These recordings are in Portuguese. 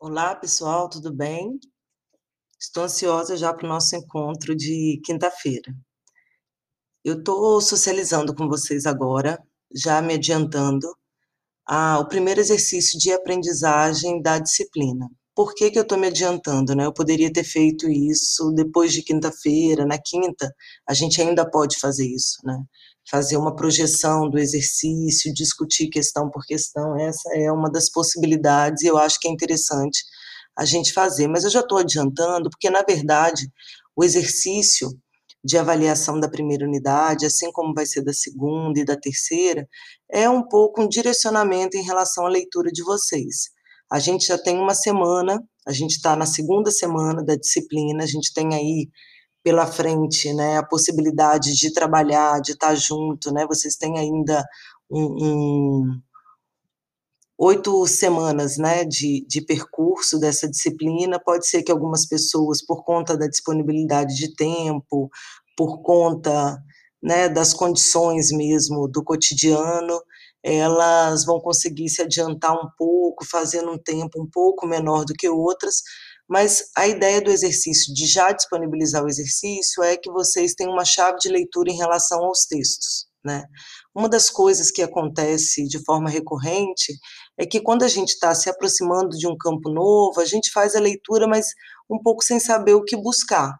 Olá, pessoal, tudo bem? Estou ansiosa já para o nosso encontro de quinta-feira. Eu estou socializando com vocês agora, já me adiantando, o primeiro exercício de aprendizagem da disciplina. Por que, que eu estou me adiantando? Né? Eu poderia ter feito isso depois de quinta-feira, na quinta, a gente ainda pode fazer isso, né? Fazer uma projeção do exercício, discutir questão por questão, essa é uma das possibilidades e eu acho que é interessante a gente fazer. Mas eu já estou adiantando, porque na verdade o exercício de avaliação da primeira unidade, assim como vai ser da segunda e da terceira, é um pouco um direcionamento em relação à leitura de vocês. A gente já tem uma semana, a gente está na segunda semana da disciplina, a gente tem aí pela frente, né, a possibilidade de trabalhar, de estar tá junto, né, vocês têm ainda um, um oito semanas, né, de, de percurso dessa disciplina, pode ser que algumas pessoas, por conta da disponibilidade de tempo, por conta, né, das condições mesmo do cotidiano, elas vão conseguir se adiantar um pouco, fazendo um tempo um pouco menor do que outras, mas a ideia do exercício, de já disponibilizar o exercício, é que vocês tenham uma chave de leitura em relação aos textos. Né? Uma das coisas que acontece de forma recorrente é que quando a gente está se aproximando de um campo novo, a gente faz a leitura, mas um pouco sem saber o que buscar.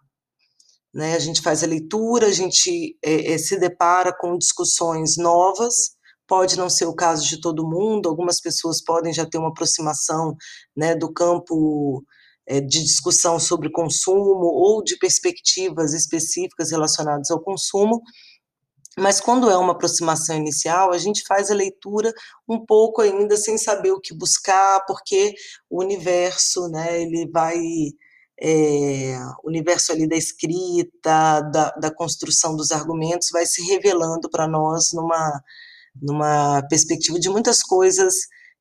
Né? A gente faz a leitura, a gente é, é, se depara com discussões novas, pode não ser o caso de todo mundo, algumas pessoas podem já ter uma aproximação né, do campo é, de discussão sobre consumo ou de perspectivas específicas relacionadas ao consumo, mas quando é uma aproximação inicial, a gente faz a leitura um pouco ainda sem saber o que buscar, porque o universo, né, ele vai é, o universo ali da escrita, da, da construção dos argumentos, vai se revelando para nós numa numa perspectiva de muitas coisas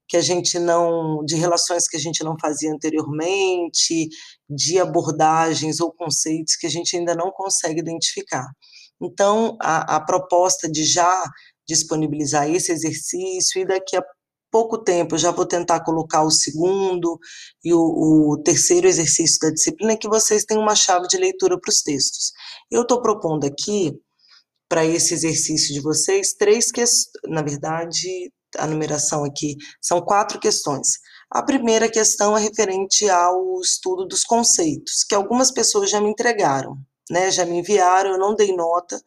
que a gente não, de relações que a gente não fazia anteriormente, de abordagens ou conceitos que a gente ainda não consegue identificar. Então, a, a proposta de já disponibilizar esse exercício e daqui a pouco tempo já vou tentar colocar o segundo e o, o terceiro exercício da disciplina que vocês tenham uma chave de leitura para os textos. Eu estou propondo aqui para esse exercício de vocês três questões, na verdade, a numeração aqui são quatro questões. A primeira questão é referente ao estudo dos conceitos, que algumas pessoas já me entregaram, né? Já me enviaram, eu não dei nota,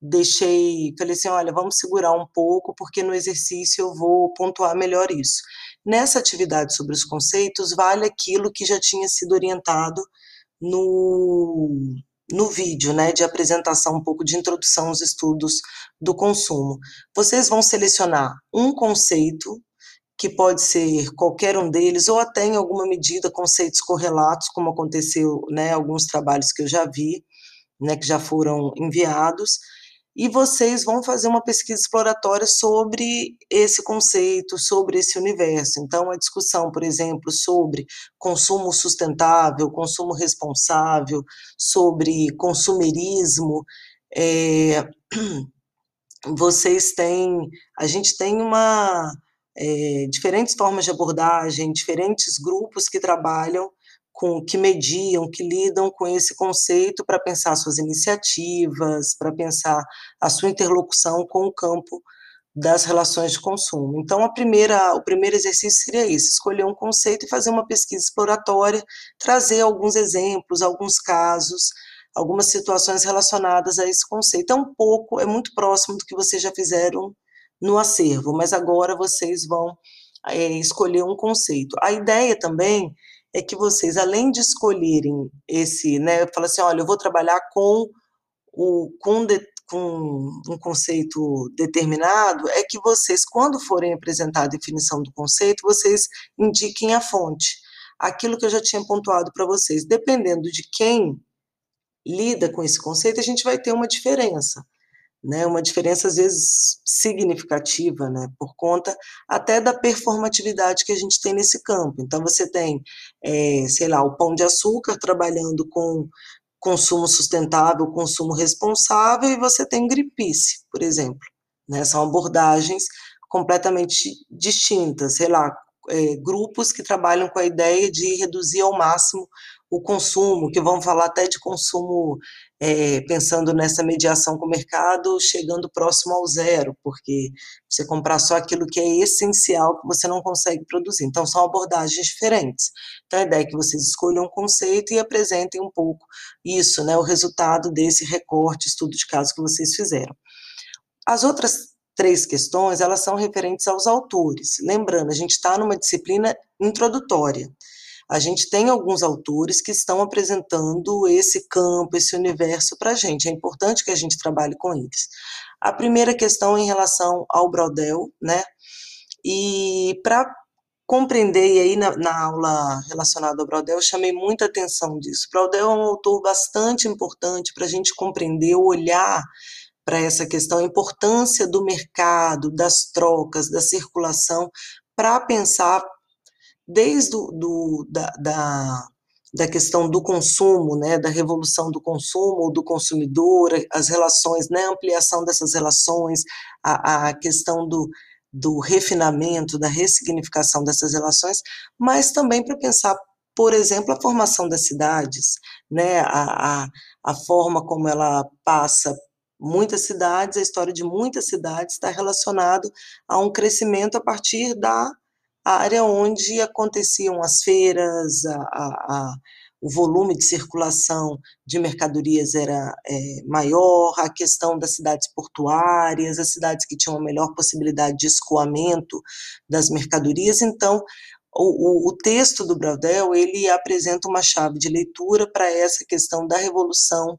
deixei, falei assim, olha, vamos segurar um pouco, porque no exercício eu vou pontuar melhor isso. Nessa atividade sobre os conceitos, vale aquilo que já tinha sido orientado no no vídeo, né, de apresentação um pouco de introdução aos estudos do consumo. Vocês vão selecionar um conceito, que pode ser qualquer um deles, ou até em alguma medida conceitos correlatos, como aconteceu, né, alguns trabalhos que eu já vi, né, que já foram enviados, e vocês vão fazer uma pesquisa exploratória sobre esse conceito, sobre esse universo. Então, a discussão, por exemplo, sobre consumo sustentável, consumo responsável, sobre consumerismo, é, vocês têm, a gente tem uma é, diferentes formas de abordagem, diferentes grupos que trabalham com que mediam, que lidam com esse conceito para pensar suas iniciativas, para pensar a sua interlocução com o campo das relações de consumo. Então, a primeira, o primeiro exercício seria esse: escolher um conceito e fazer uma pesquisa exploratória, trazer alguns exemplos, alguns casos, algumas situações relacionadas a esse conceito. É um pouco, é muito próximo do que vocês já fizeram no acervo, mas agora vocês vão é, escolher um conceito. A ideia também é que vocês, além de escolherem esse, né, fala assim, olha, eu vou trabalhar com o com, de, com um conceito determinado, é que vocês, quando forem apresentar a definição do conceito, vocês indiquem a fonte. Aquilo que eu já tinha pontuado para vocês, dependendo de quem lida com esse conceito, a gente vai ter uma diferença né, uma diferença às vezes significativa, né, por conta até da performatividade que a gente tem nesse campo. Então você tem, é, sei lá, o pão de açúcar trabalhando com consumo sustentável, consumo responsável, e você tem gripice, por exemplo. Né, são abordagens completamente distintas, sei lá, é, grupos que trabalham com a ideia de reduzir ao máximo o consumo, que vão falar até de consumo, é, pensando nessa mediação com o mercado, chegando próximo ao zero, porque você comprar só aquilo que é essencial que você não consegue produzir. Então, são abordagens diferentes. Então, a ideia é que vocês escolham um conceito e apresentem um pouco isso, né, o resultado desse recorte, estudo de caso que vocês fizeram. As outras três questões, elas são referentes aos autores. Lembrando, a gente está numa disciplina introdutória. A gente tem alguns autores que estão apresentando esse campo, esse universo para a gente. É importante que a gente trabalhe com eles. A primeira questão em relação ao Brodel, né? E para compreender, e aí na, na, aula relacionada ao Brodel, eu chamei muita atenção disso. Brodel é um autor bastante importante para a gente compreender, olhar para essa questão, a importância do mercado, das trocas, da circulação, para pensar desde do, do da, da, da, questão do consumo, né, da revolução do consumo, do consumidor, as relações, né, ampliação dessas relações, a, a questão do, do refinamento, da ressignificação dessas relações, mas também para pensar, por exemplo, a formação das cidades, né, a, a, a forma como ela passa muitas cidades, a história de muitas cidades está relacionado a um crescimento a partir da área onde aconteciam as feiras, a, a, a, o volume de circulação de mercadorias era é, maior, a questão das cidades portuárias, as cidades que tinham a melhor possibilidade de escoamento das mercadorias. Então, o, o, o texto do Bradel ele apresenta uma chave de leitura para essa questão da revolução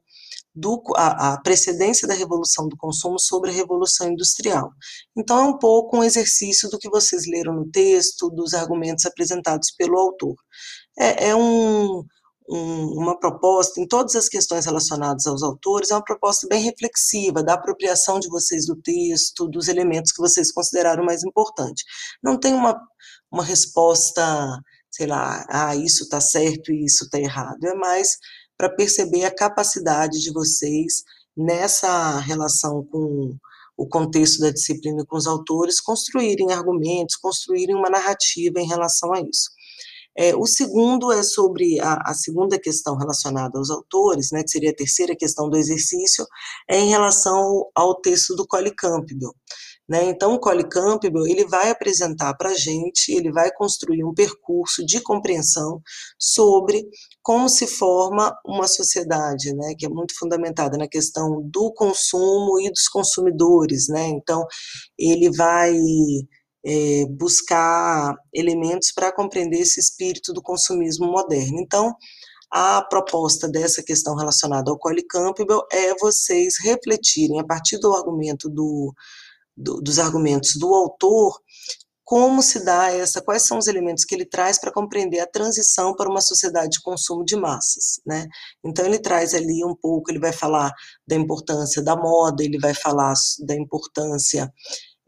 do, a, a, precedência da revolução do consumo sobre a revolução industrial. Então, é um pouco um exercício do que vocês leram no texto, dos argumentos apresentados pelo autor. É, é um, um, uma proposta, em todas as questões relacionadas aos autores, é uma proposta bem reflexiva, da apropriação de vocês do texto, dos elementos que vocês consideraram mais importantes. Não tem uma, uma resposta, sei lá, ah, isso está certo e isso está errado. É mais para perceber a capacidade de vocês nessa relação com o contexto da disciplina e com os autores, construírem argumentos, construírem uma narrativa em relação a isso. É, o segundo é sobre a, a, segunda questão relacionada aos autores, né, que seria a terceira questão do exercício, é em relação ao texto do Collie Campbell. Né? Então, o Collie Campbell ele vai apresentar para a gente, ele vai construir um percurso de compreensão sobre como se forma uma sociedade, né, que é muito fundamentada na questão do consumo e dos consumidores. Né? Então, ele vai é, buscar elementos para compreender esse espírito do consumismo moderno. Então, a proposta dessa questão relacionada ao Collie Campbell é vocês refletirem, a partir do argumento do do, dos argumentos do autor, como se dá essa, quais são os elementos que ele traz para compreender a transição para uma sociedade de consumo de massas, né? Então ele traz ali um pouco, ele vai falar da importância da moda, ele vai falar da importância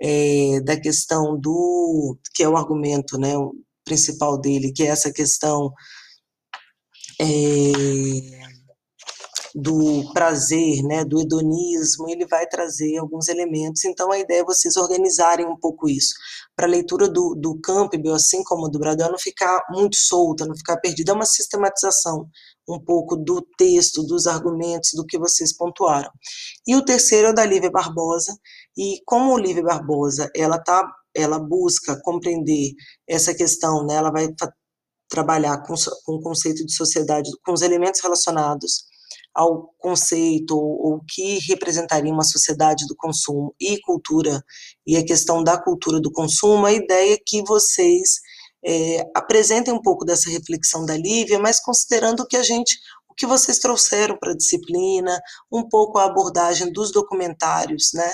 é, da questão do, que é o argumento, né, o principal dele, que é essa questão é, do prazer, né, do hedonismo, ele vai trazer alguns elementos. Então, a ideia é vocês organizarem um pouco isso, para a leitura do, do Campbell, assim como do Bradel, não ficar muito solta, não ficar perdida. É uma sistematização um pouco do texto, dos argumentos, do que vocês pontuaram. E o terceiro é o da Lívia Barbosa, e como o Lívia Barbosa, ela tá, ela busca compreender essa questão, né, ela vai trabalhar com, com o conceito de sociedade, com os elementos relacionados ao conceito ou que representaria uma sociedade do consumo e cultura e a questão da cultura do consumo, a ideia é que vocês é, apresentem um pouco dessa reflexão da Lívia, mas considerando que a gente o que vocês trouxeram para a disciplina, um pouco a abordagem dos documentários, né?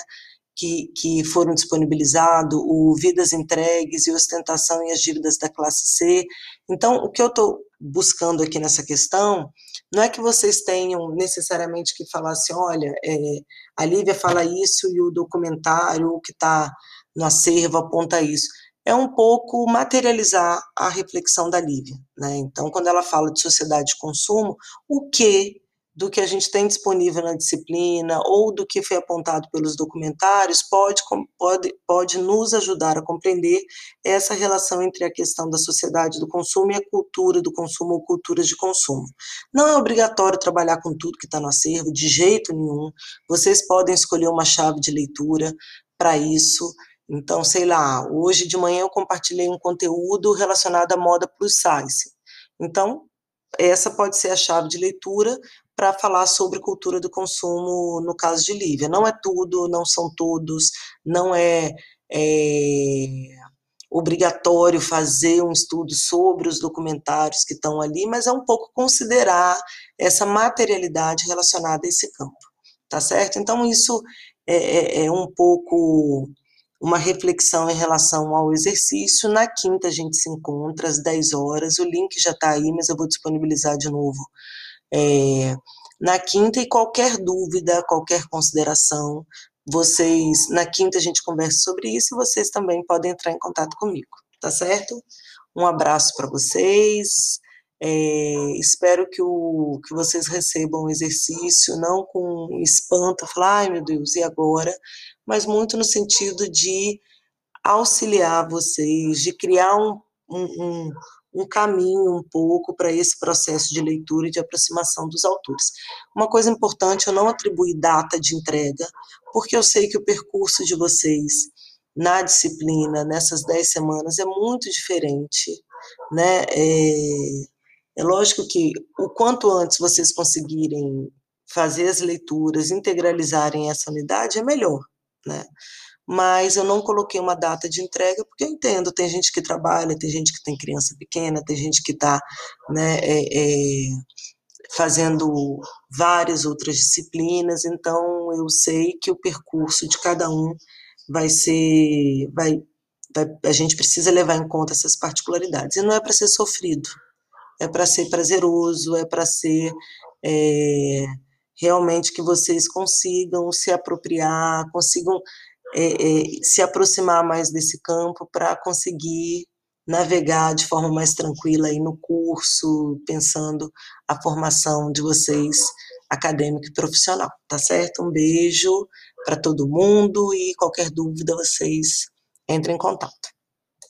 Que, que, foram disponibilizados, o Vidas Entregues e Ostentação e as Dívidas da Classe C. Então, o que eu estou buscando aqui nessa questão não é que vocês tenham necessariamente que falar assim, olha, é, a Lívia fala isso e o documentário que está no acervo aponta isso. É um pouco materializar a reflexão da Lívia. Né? Então, quando ela fala de sociedade de consumo, o que do que a gente tem disponível na disciplina ou do que foi apontado pelos documentários pode, pode, pode nos ajudar a compreender essa relação entre a questão da sociedade do consumo e a cultura do consumo ou culturas de consumo. Não é obrigatório trabalhar com tudo que está no acervo, de jeito nenhum. Vocês podem escolher uma chave de leitura para isso. Então, sei lá, hoje de manhã eu compartilhei um conteúdo relacionado à moda plus size. Então, essa pode ser a chave de leitura para falar sobre cultura do consumo no caso de Lívia. Não é tudo, não são todos, não é, é obrigatório fazer um estudo sobre os documentários que estão ali, mas é um pouco considerar essa materialidade relacionada a esse campo, tá certo? Então, isso é, é, é um pouco uma reflexão em relação ao exercício. Na quinta a gente se encontra às 10 horas, o link já está aí, mas eu vou disponibilizar de novo é, na quinta e qualquer dúvida, qualquer consideração, vocês, na quinta a gente conversa sobre isso e vocês também podem entrar em contato comigo, tá certo? Um abraço para vocês, é, espero que, o, que vocês recebam o exercício, não com espanto, falar, ai meu Deus, e agora? Mas muito no sentido de auxiliar vocês, de criar um, um, um caminho um pouco para esse processo de leitura e de aproximação dos autores. Uma coisa importante, eu não atribuí data de entrega, porque eu sei que o percurso de vocês na disciplina, nessas dez semanas, é muito diferente, né? É, é lógico que o quanto antes vocês conseguirem fazer as leituras, integralizarem essa unidade, é melhor, né? Mas eu não coloquei uma data de entrega, porque eu entendo, tem gente que trabalha, tem gente que tem criança pequena, tem gente que está né, é, é, fazendo várias outras disciplinas, então eu sei que o percurso de cada um vai ser, vai, vai a gente precisa levar em conta essas particularidades, e não é para ser sofrido, é para ser prazeroso, é para ser... É, realmente que vocês consigam se apropriar, consigam é, é, se aproximar mais desse campo para conseguir navegar de forma mais tranquila aí no curso, pensando a formação de vocês acadêmica e profissional, tá certo? Um beijo para todo mundo e qualquer dúvida vocês entrem em contato.